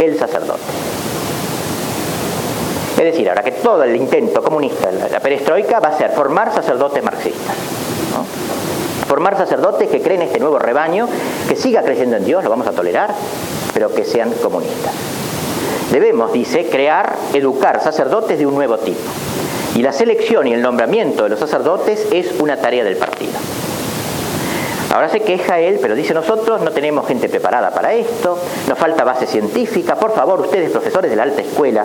el sacerdote. Es decir, ahora que todo el intento comunista, la perestroika, va a ser formar sacerdotes marxistas. Formar sacerdotes que creen este nuevo rebaño, que siga creyendo en Dios, lo vamos a tolerar, pero que sean comunistas. Debemos, dice, crear, educar sacerdotes de un nuevo tipo. Y la selección y el nombramiento de los sacerdotes es una tarea del partido. Ahora se queja él, pero dice nosotros no tenemos gente preparada para esto, nos falta base científica, por favor ustedes profesores de la alta escuela,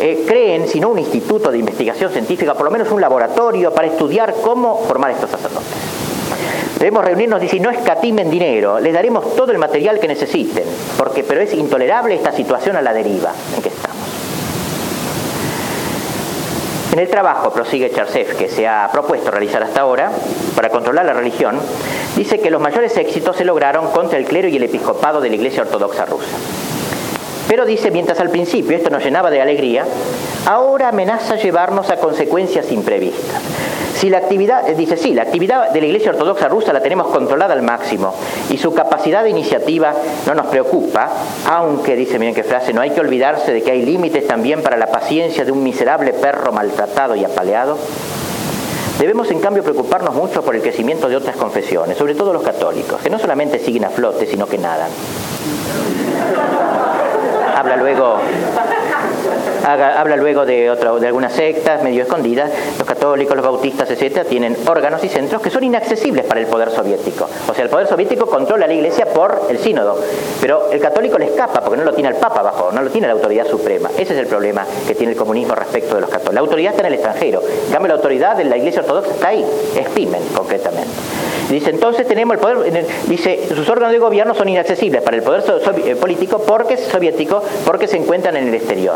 eh, creen, si no un instituto de investigación científica, por lo menos un laboratorio para estudiar cómo formar estos sacerdotes. Debemos reunirnos, dice, no escatimen dinero, les daremos todo el material que necesiten, porque, pero es intolerable esta situación a la deriva estamos. En el trabajo, prosigue Charsev, que se ha propuesto realizar hasta ahora para controlar la religión, dice que los mayores éxitos se lograron contra el clero y el episcopado de la Iglesia Ortodoxa rusa. Pero dice, mientras al principio esto nos llenaba de alegría, ahora amenaza llevarnos a consecuencias imprevistas. Si la actividad, eh, dice, sí, la actividad de la Iglesia Ortodoxa rusa la tenemos controlada al máximo y su capacidad de iniciativa no nos preocupa, aunque, dice, miren qué frase, no hay que olvidarse de que hay límites también para la paciencia de un miserable perro maltratado y apaleado. Debemos, en cambio, preocuparnos mucho por el crecimiento de otras confesiones, sobre todo los católicos, que no solamente siguen a flote, sino que nadan. Habla luego habla luego de, otra, de algunas sectas medio escondidas, los católicos, los bautistas, etcétera, tienen órganos y centros que son inaccesibles para el poder soviético. O sea, el poder soviético controla la iglesia por el sínodo, pero el católico le escapa porque no lo tiene el papa abajo, no lo tiene la autoridad suprema. Ese es el problema que tiene el comunismo respecto de los católicos. La autoridad está en el extranjero, en cambio la autoridad de la iglesia ortodoxa está ahí, es Pimen concretamente. Dice, entonces tenemos el poder, dice, sus órganos de gobierno son inaccesibles para el poder eh, político porque soviético, porque se encuentran en el exterior.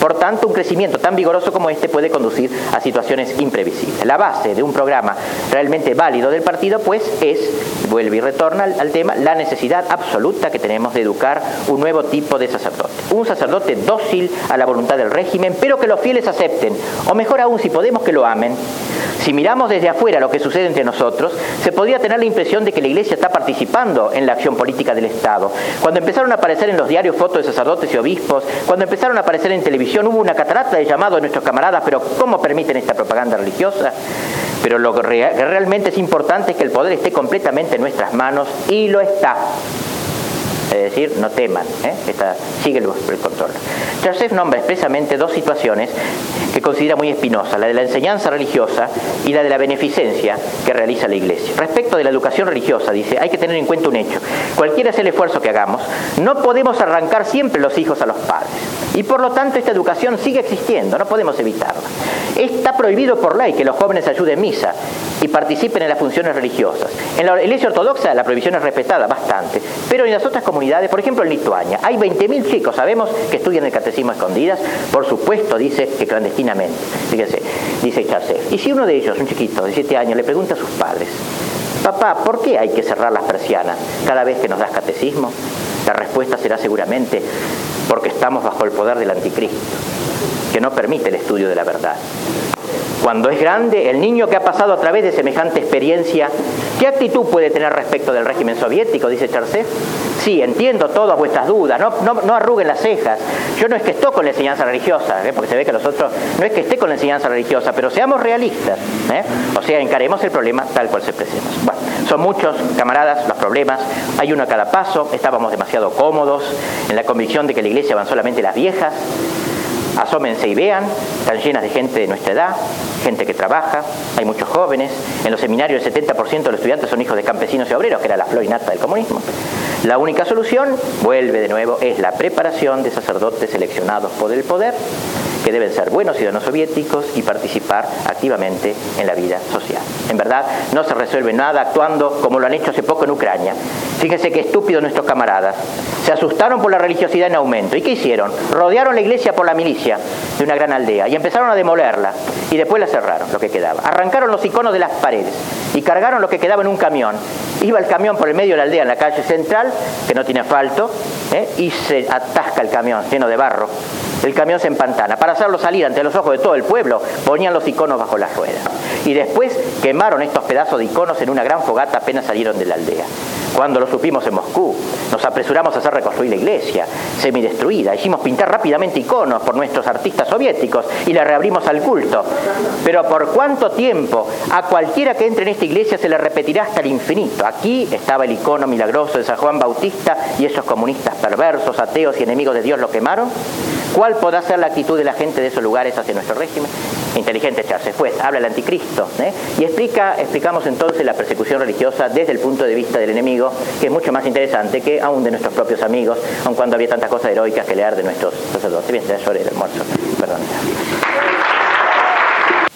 Por tanto, un crecimiento tan vigoroso como este puede conducir a situaciones imprevisibles. La base de un programa realmente válido del partido, pues, es, vuelve y retorna al, tema, la necesidad absoluta que tenemos de educar un nuevo tipo de sacerdote. Un sacerdote dócil a la voluntad del régimen, pero que los fieles acepten, o mejor aún, si podemos que lo amen. Si miramos desde afuera lo que sucede entre nosotros, se podría tener la impresión de que la Iglesia está participando en la acción política del Estado. Cuando empezaron a aparecer en los diarios fotos de sacerdotes y obispos, cuando empezaron a aparecer en televisión, hubo una catarata de llamados de nuestros camaradas, pero ¿cómo permiten esta propaganda religiosa? Pero lo que realmente es importante es que el poder esté completamente en nuestras manos y lo está. Es decir, no teman, ¿eh? sigue el, control. Joseph nombra expresamente dos situaciones que considera muy espinosas, la de la enseñanza religiosa y la de la beneficencia que realiza la Iglesia. Respecto de la educación religiosa, dice, hay que tener en cuenta un hecho. Cualquiera sea el esfuerzo que hagamos, no podemos arrancar siempre los hijos a los padres. Y por lo tanto esta educación sigue existiendo, no podemos evitarla. Está prohibido por ley que los jóvenes ayuden misa participen en las funciones religiosas. En la Iglesia Ortodoxa la prohibición es respetada bastante, pero en las otras comunidades, por ejemplo en Lituania, hay 20.000 chicos, sabemos, que estudian el catecismo escondidas, por supuesto dice que clandestinamente. Fíjense, dice Charcef. Y si uno de ellos, un chiquito de 7 años, le pregunta a sus padres, papá, ¿por qué hay que cerrar las persianas cada vez que nos das catecismo? La respuesta será seguramente porque estamos bajo el poder del anticristo, que no permite el estudio de la verdad. Cuando es grande, el niño que ha pasado a través de semejante experiencia, ¿qué actitud puede tener respecto del régimen soviético? Dice Charcef. Sí, entiendo todas vuestras dudas, no, no, arruguen las cejas. Yo no es que esté con la enseñanza religiosa, ¿eh? porque se ve que los otros, no es que esté con la enseñanza religiosa, pero seamos realistas. ¿eh? O sea, encaremos el problema tal cual se presenta. Bueno, son muchos, camaradas, los problemas, hay uno a cada paso, estábamos demasiado cómodos en la convicción de que la iglesia van solamente las viejas, asómense y vean, están llenas de gente de nuestra edad, gente que trabaja, hay muchos jóvenes, en los seminarios el 70% de los estudiantes son hijos de campesinos y obreros, que era la flor innata del comunismo. La única solución, vuelve de nuevo, es la preparación de sacerdotes seleccionados por el poder que deben ser buenos ciudadanos soviéticos y participar activamente en la vida social. En verdad, no se resuelve nada actuando como lo han hecho hace poco en Ucrania. Fíjense qué estúpidos nuestros camaradas. Se asustaron por la religiosidad en aumento. ¿Y qué hicieron? Rodearon la iglesia por la milicia de una gran aldea y empezaron a demolerla y después la cerraron, lo que quedaba. Arrancaron los iconos de las paredes y cargaron lo que quedaba en un camión. Iba el camión por el medio de la aldea en la calle central, que no tiene asfalto, ¿eh? y se atasca el camión lleno de barro el camión se empantana. Para hacerlo salir ante los ojos de todo el pueblo, ponían los iconos bajo las ruedas. Y después quemaron estos pedazos de iconos en una gran fogata apenas salieron de la aldea. Cuando lo supimos en Moscú, nos apresuramos a hacer reconstruir la iglesia, semidestruida. Hicimos pintar rápidamente iconos por nuestros artistas soviéticos y la reabrimos al culto. Pero por cuánto tiempo a cualquiera que entre en esta iglesia se le repetirá hasta el infinito. Aquí estaba el icono milagroso de San Juan Bautista y esos comunistas perversos, ateos y enemigos de Dios lo quemaron. ¿Cuál podrá ser la actitud de la gente de esos lugares hacia nuestro régimen? Inteligente echarse. Después habla el anticristo ¿eh? y explica, explicamos entonces la persecución religiosa desde el punto de vista del enemigo, que es mucho más interesante que aún de nuestros propios amigos, aun cuando había tantas cosas heroicas que leer de nuestros sacerdotes. Bien, ya el almuerzo, perdón.